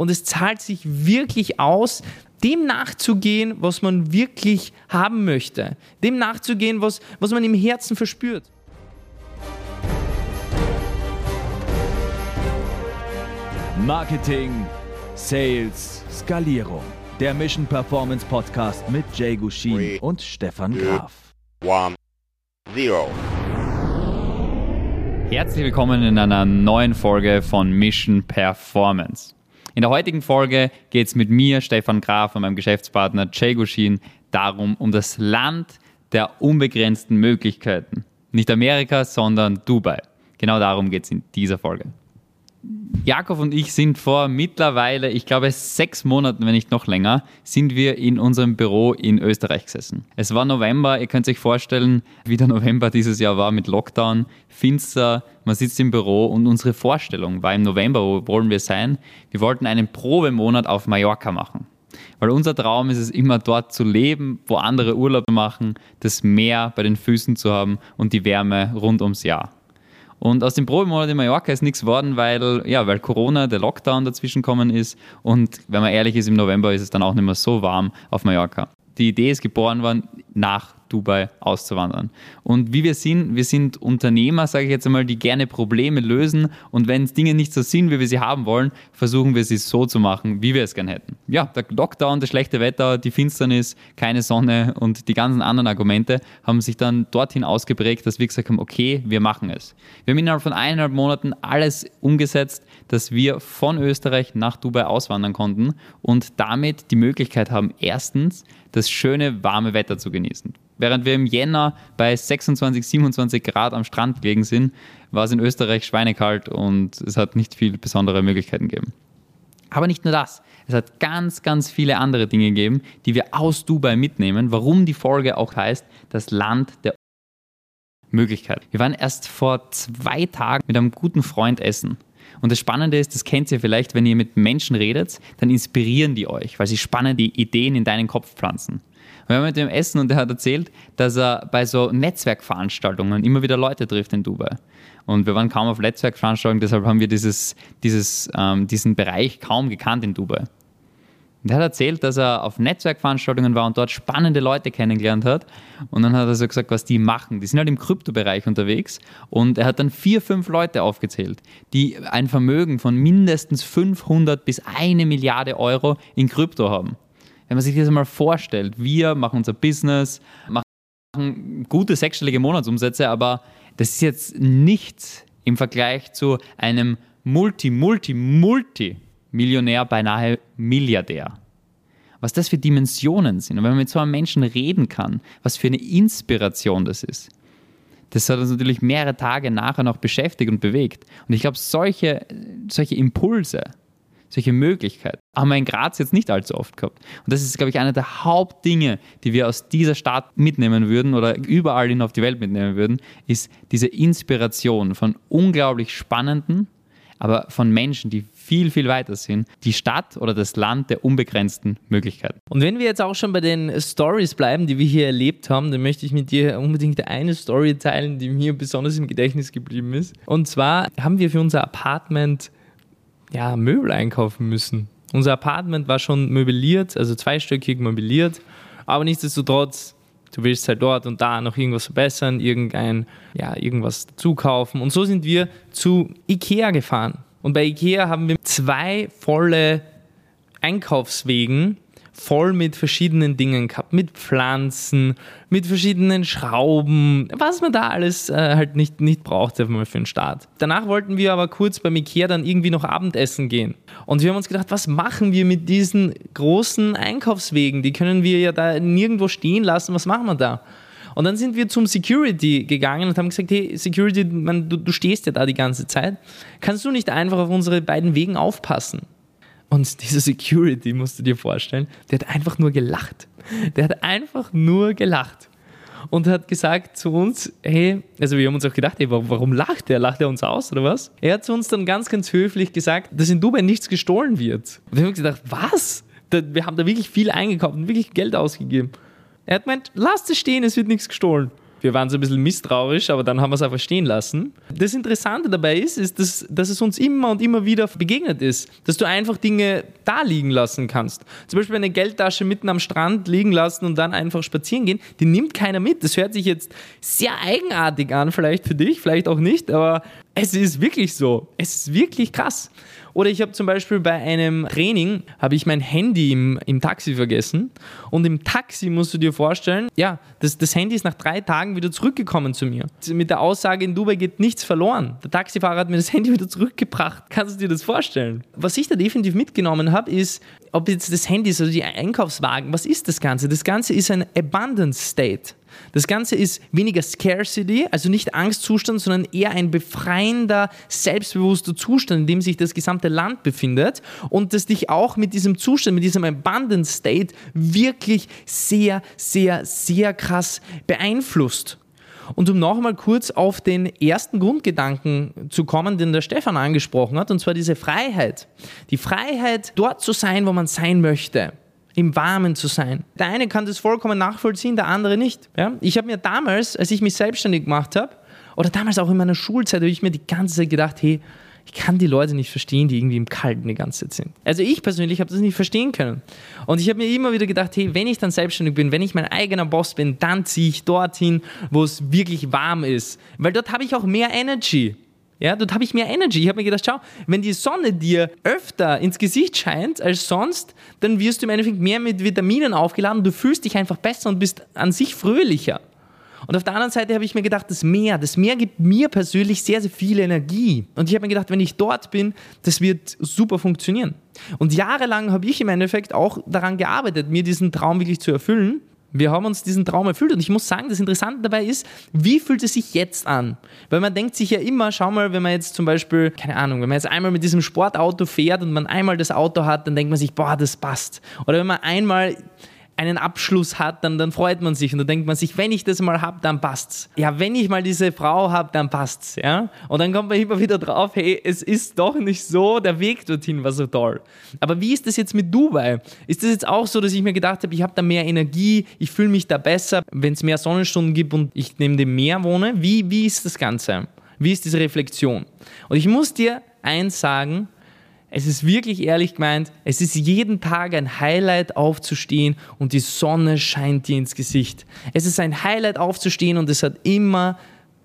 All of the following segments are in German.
und es zahlt sich wirklich aus, dem nachzugehen, was man wirklich haben möchte, dem nachzugehen, was, was man im Herzen verspürt. Marketing, Sales, Skalierung. Der Mission Performance Podcast mit Jay Gushin Three, und Stefan two, Graf. one, zero. Herzlich willkommen in einer neuen Folge von Mission Performance. In der heutigen Folge geht es mit mir, Stefan Graf und meinem Geschäftspartner Jay Gushin darum, um das Land der unbegrenzten Möglichkeiten. Nicht Amerika, sondern Dubai. Genau darum geht es in dieser Folge. Jakob und ich sind vor mittlerweile, ich glaube sechs Monaten, wenn nicht noch länger, sind wir in unserem Büro in Österreich gesessen. Es war November, ihr könnt euch vorstellen, wie der November dieses Jahr war mit Lockdown, finster, man sitzt im Büro und unsere Vorstellung war im November, wo wollen wir sein? Wir wollten einen Probemonat auf Mallorca machen. Weil unser Traum ist es immer dort zu leben, wo andere Urlaub machen, das Meer bei den Füßen zu haben und die Wärme rund ums Jahr. Und aus dem Probemonat in Mallorca ist nichts geworden, weil, ja, weil Corona, der Lockdown dazwischen gekommen ist. Und wenn man ehrlich ist, im November ist es dann auch nicht mehr so warm auf Mallorca. Die Idee ist geboren worden, nach Dubai auszuwandern. Und wie wir sind, wir sind Unternehmer, sage ich jetzt einmal, die gerne Probleme lösen und wenn Dinge nicht so sind, wie wir sie haben wollen, versuchen wir sie so zu machen, wie wir es gerne hätten. Ja, der Lockdown, das schlechte Wetter, die Finsternis, keine Sonne und die ganzen anderen Argumente haben sich dann dorthin ausgeprägt, dass wir gesagt haben, okay, wir machen es. Wir haben innerhalb von eineinhalb Monaten alles umgesetzt, dass wir von Österreich nach Dubai auswandern konnten und damit die Möglichkeit haben, erstens das schöne, warme Wetter zu genießen. Während wir im Jänner bei 26, 27 Grad am Strand gelegen sind, war es in Österreich schweinekalt und es hat nicht viele besondere Möglichkeiten gegeben. Aber nicht nur das. Es hat ganz, ganz viele andere Dinge gegeben, die wir aus Dubai mitnehmen, warum die Folge auch heißt, das Land der Möglichkeit. Wir waren erst vor zwei Tagen mit einem guten Freund essen. Und das Spannende ist, das kennt ihr vielleicht, wenn ihr mit Menschen redet, dann inspirieren die euch, weil sie spannende Ideen in deinen Kopf pflanzen. Wir waren mit dem Essen und der hat erzählt, dass er bei so Netzwerkveranstaltungen immer wieder Leute trifft in Dubai. Und wir waren kaum auf Netzwerkveranstaltungen, deshalb haben wir dieses, dieses, ähm, diesen Bereich kaum gekannt in Dubai. Und er hat erzählt, dass er auf Netzwerkveranstaltungen war und dort spannende Leute kennengelernt hat. Und dann hat er so gesagt, was die machen. Die sind halt im Kryptobereich unterwegs. Und er hat dann vier, fünf Leute aufgezählt, die ein Vermögen von mindestens 500 bis eine Milliarde Euro in Krypto haben. Wenn man sich das mal vorstellt, wir machen unser Business, machen gute sechsstellige Monatsumsätze, aber das ist jetzt nichts im Vergleich zu einem Multi, Multi, Multi Millionär, beinahe Milliardär. Was das für Dimensionen sind und wenn man mit so einem Menschen reden kann, was für eine Inspiration das ist. Das hat uns natürlich mehrere Tage nachher noch beschäftigt und bewegt. Und ich glaube, solche, solche Impulse, solche Möglichkeiten haben wir in Graz jetzt nicht allzu oft gehabt. Und das ist, glaube ich, einer der Hauptdinge, die wir aus dieser Stadt mitnehmen würden oder überall hin auf die Welt mitnehmen würden, ist diese Inspiration von unglaublich spannenden, aber von Menschen, die viel, viel weiter sind. Die Stadt oder das Land der unbegrenzten Möglichkeiten. Und wenn wir jetzt auch schon bei den Stories bleiben, die wir hier erlebt haben, dann möchte ich mit dir unbedingt eine Story teilen, die mir besonders im Gedächtnis geblieben ist. Und zwar haben wir für unser Apartment ja, Möbel einkaufen müssen. Unser Apartment war schon möbliert, also zweistöckig möbliert, aber nichtsdestotrotz Du willst halt dort und da noch irgendwas verbessern, irgendein, ja, irgendwas dazu kaufen. Und so sind wir zu Ikea gefahren. Und bei Ikea haben wir zwei volle Einkaufswegen voll mit verschiedenen Dingen gehabt, mit Pflanzen, mit verschiedenen Schrauben, was man da alles äh, halt nicht, nicht braucht für einen Start. Danach wollten wir aber kurz beim Ikea dann irgendwie noch Abendessen gehen. Und wir haben uns gedacht, was machen wir mit diesen großen Einkaufswegen? Die können wir ja da nirgendwo stehen lassen, was machen wir da? Und dann sind wir zum Security gegangen und haben gesagt, hey, Security, man, du, du stehst ja da die ganze Zeit. Kannst du nicht einfach auf unsere beiden Wegen aufpassen? Und dieser Security, musst du dir vorstellen, der hat einfach nur gelacht. Der hat einfach nur gelacht. Und hat gesagt zu uns, hey, also wir haben uns auch gedacht, hey, warum lacht der? Lacht er uns aus oder was? Er hat zu uns dann ganz, ganz höflich gesagt, dass in Dubai nichts gestohlen wird. Und wir haben gedacht, was? Wir haben da wirklich viel eingekauft und wirklich Geld ausgegeben. Er hat gemeint, lasst es stehen, es wird nichts gestohlen. Wir waren so ein bisschen misstrauisch, aber dann haben wir es einfach stehen lassen. Das Interessante dabei ist, ist dass, dass es uns immer und immer wieder begegnet ist, dass du einfach Dinge da liegen lassen kannst. Zum Beispiel eine Geldtasche mitten am Strand liegen lassen und dann einfach spazieren gehen, die nimmt keiner mit. Das hört sich jetzt sehr eigenartig an, vielleicht für dich, vielleicht auch nicht, aber es ist wirklich so. Es ist wirklich krass. Oder ich habe zum Beispiel bei einem Training, habe ich mein Handy im, im Taxi vergessen. Und im Taxi musst du dir vorstellen, ja, das, das Handy ist nach drei Tagen wieder zurückgekommen zu mir. Mit der Aussage, in Dubai geht nichts verloren. Der Taxifahrer hat mir das Handy wieder zurückgebracht. Kannst du dir das vorstellen? Was ich da definitiv mitgenommen habe, ist, ob jetzt das Handy ist oder die Einkaufswagen, was ist das Ganze? Das Ganze ist ein Abundance State. Das Ganze ist weniger Scarcity, also nicht Angstzustand, sondern eher ein befreiender, selbstbewusster Zustand, in dem sich das gesamte Land befindet und das dich auch mit diesem Zustand, mit diesem Abundance State wirklich sehr, sehr, sehr krass beeinflusst. Und um nochmal kurz auf den ersten Grundgedanken zu kommen, den der Stefan angesprochen hat, und zwar diese Freiheit. Die Freiheit, dort zu sein, wo man sein möchte im Warmen zu sein. Der eine kann das vollkommen nachvollziehen, der andere nicht. Ja? Ich habe mir damals, als ich mich selbstständig gemacht habe, oder damals auch in meiner Schulzeit, habe ich mir die ganze Zeit gedacht, hey, ich kann die Leute nicht verstehen, die irgendwie im Kalten die ganze Zeit sind. Also ich persönlich habe das nicht verstehen können. Und ich habe mir immer wieder gedacht, hey, wenn ich dann selbstständig bin, wenn ich mein eigener Boss bin, dann ziehe ich dorthin, wo es wirklich warm ist. Weil dort habe ich auch mehr Energy. Ja, dort habe ich mehr Energy. Ich habe mir gedacht, schau, wenn die Sonne dir öfter ins Gesicht scheint als sonst, dann wirst du im Endeffekt mehr mit Vitaminen aufgeladen. Du fühlst dich einfach besser und bist an sich fröhlicher. Und auf der anderen Seite habe ich mir gedacht, das Meer, das Meer gibt mir persönlich sehr, sehr viel Energie. Und ich habe mir gedacht, wenn ich dort bin, das wird super funktionieren. Und jahrelang habe ich im Endeffekt auch daran gearbeitet, mir diesen Traum wirklich zu erfüllen. Wir haben uns diesen Traum erfüllt und ich muss sagen, das Interessante dabei ist, wie fühlt es sich jetzt an? Weil man denkt sich ja immer, schau mal, wenn man jetzt zum Beispiel, keine Ahnung, wenn man jetzt einmal mit diesem Sportauto fährt und man einmal das Auto hat, dann denkt man sich, boah, das passt. Oder wenn man einmal einen Abschluss hat, dann, dann freut man sich und dann denkt man sich, wenn ich das mal habe, dann passt's. Ja, wenn ich mal diese Frau habe, dann passt's. Ja? Und dann kommt man immer wieder drauf, hey, es ist doch nicht so, der Weg dorthin war so toll. Aber wie ist das jetzt mit Dubai? Ist das jetzt auch so, dass ich mir gedacht habe, ich habe da mehr Energie, ich fühle mich da besser, wenn es mehr Sonnenstunden gibt und ich neben dem Meer wohne? Wie, wie ist das Ganze? Wie ist diese Reflexion? Und ich muss dir eins sagen, es ist wirklich ehrlich gemeint, es ist jeden Tag ein Highlight aufzustehen und die Sonne scheint dir ins Gesicht. Es ist ein Highlight aufzustehen und es hat immer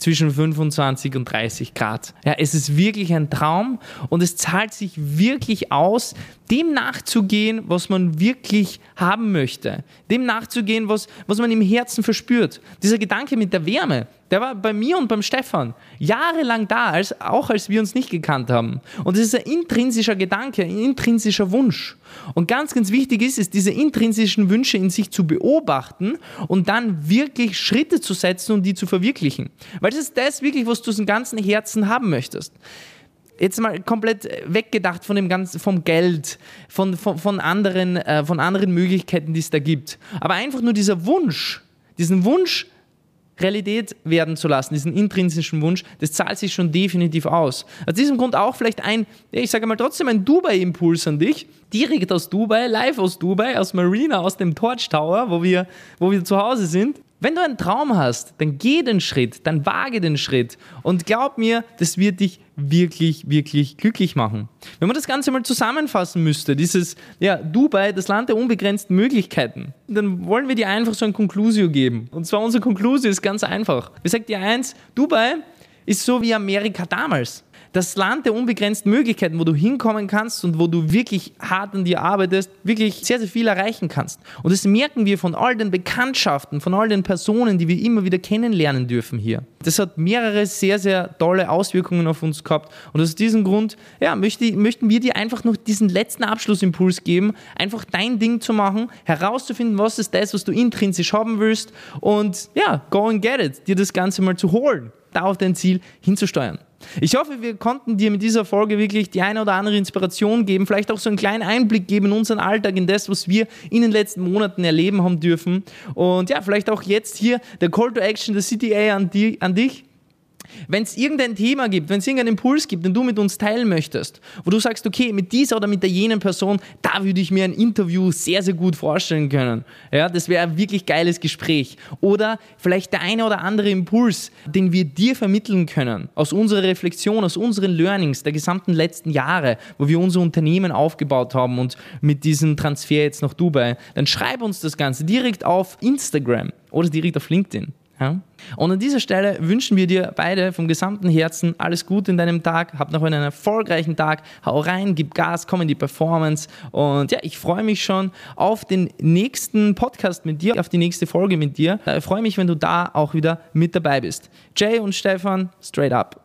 zwischen 25 und 30 Grad. Ja, es ist wirklich ein Traum und es zahlt sich wirklich aus, dem nachzugehen, was man wirklich haben möchte. Dem nachzugehen, was, was man im Herzen verspürt. Dieser Gedanke mit der Wärme, der war bei mir und beim Stefan jahrelang da, als, auch als wir uns nicht gekannt haben. Und es ist ein intrinsischer Gedanke, ein intrinsischer Wunsch. Und ganz, ganz wichtig ist es, diese intrinsischen Wünsche in sich zu beobachten und dann wirklich Schritte zu setzen und die zu verwirklichen. Weil das ist das wirklich, was du aus dem ganzen Herzen haben möchtest jetzt mal komplett weggedacht von dem ganzen, vom Geld, von, von, von, anderen, äh, von anderen Möglichkeiten, die es da gibt. Aber einfach nur dieser Wunsch, diesen Wunsch Realität werden zu lassen, diesen intrinsischen Wunsch, das zahlt sich schon definitiv aus. Aus diesem Grund auch vielleicht ein, ich sage mal trotzdem ein Dubai-Impuls an dich, direkt aus Dubai, live aus Dubai, aus Marina, aus dem Torch Tower, wo wir, wo wir zu Hause sind. Wenn du einen Traum hast, dann geh den Schritt, dann wage den Schritt und glaub mir, das wird dich wirklich, wirklich glücklich machen. Wenn man das Ganze mal zusammenfassen müsste, dieses, ja, Dubai, das Land der unbegrenzten Möglichkeiten, dann wollen wir dir einfach so ein Conclusio geben. Und zwar unser Conclusio ist ganz einfach. Wir sagen dir eins, Dubai ist so wie Amerika damals das Land der unbegrenzten Möglichkeiten, wo du hinkommen kannst und wo du wirklich hart an dir arbeitest, wirklich sehr, sehr viel erreichen kannst. Und das merken wir von all den Bekanntschaften, von all den Personen, die wir immer wieder kennenlernen dürfen hier. Das hat mehrere sehr, sehr tolle Auswirkungen auf uns gehabt. Und aus diesem Grund ja, möchte, möchten wir dir einfach noch diesen letzten Abschlussimpuls geben, einfach dein Ding zu machen, herauszufinden, was ist das, was du intrinsisch haben willst und ja, go and get it, dir das Ganze mal zu holen, da auf dein Ziel hinzusteuern. Ich hoffe, wir konnten dir mit dieser Folge wirklich die eine oder andere Inspiration geben, vielleicht auch so einen kleinen Einblick geben in unseren Alltag, in das, was wir in den letzten Monaten erleben haben dürfen. Und ja, vielleicht auch jetzt hier der Call to Action der CTA an, die, an dich. Wenn es irgendein Thema gibt, wenn es irgendeinen Impuls gibt, den du mit uns teilen möchtest, wo du sagst, okay, mit dieser oder mit der jenen Person, da würde ich mir ein Interview sehr, sehr gut vorstellen können. Ja, das wäre ein wirklich geiles Gespräch. Oder vielleicht der eine oder andere Impuls, den wir dir vermitteln können, aus unserer Reflexion, aus unseren Learnings der gesamten letzten Jahre, wo wir unser Unternehmen aufgebaut haben und mit diesem Transfer jetzt nach Dubai, dann schreib uns das Ganze direkt auf Instagram oder direkt auf LinkedIn. Ja? Und an dieser Stelle wünschen wir dir beide vom gesamten Herzen alles Gute in deinem Tag. Hab noch einen erfolgreichen Tag. Hau rein, gib Gas, komm in die Performance. Und ja, ich freue mich schon auf den nächsten Podcast mit dir, auf die nächste Folge mit dir. Ich freue mich, wenn du da auch wieder mit dabei bist. Jay und Stefan, straight up.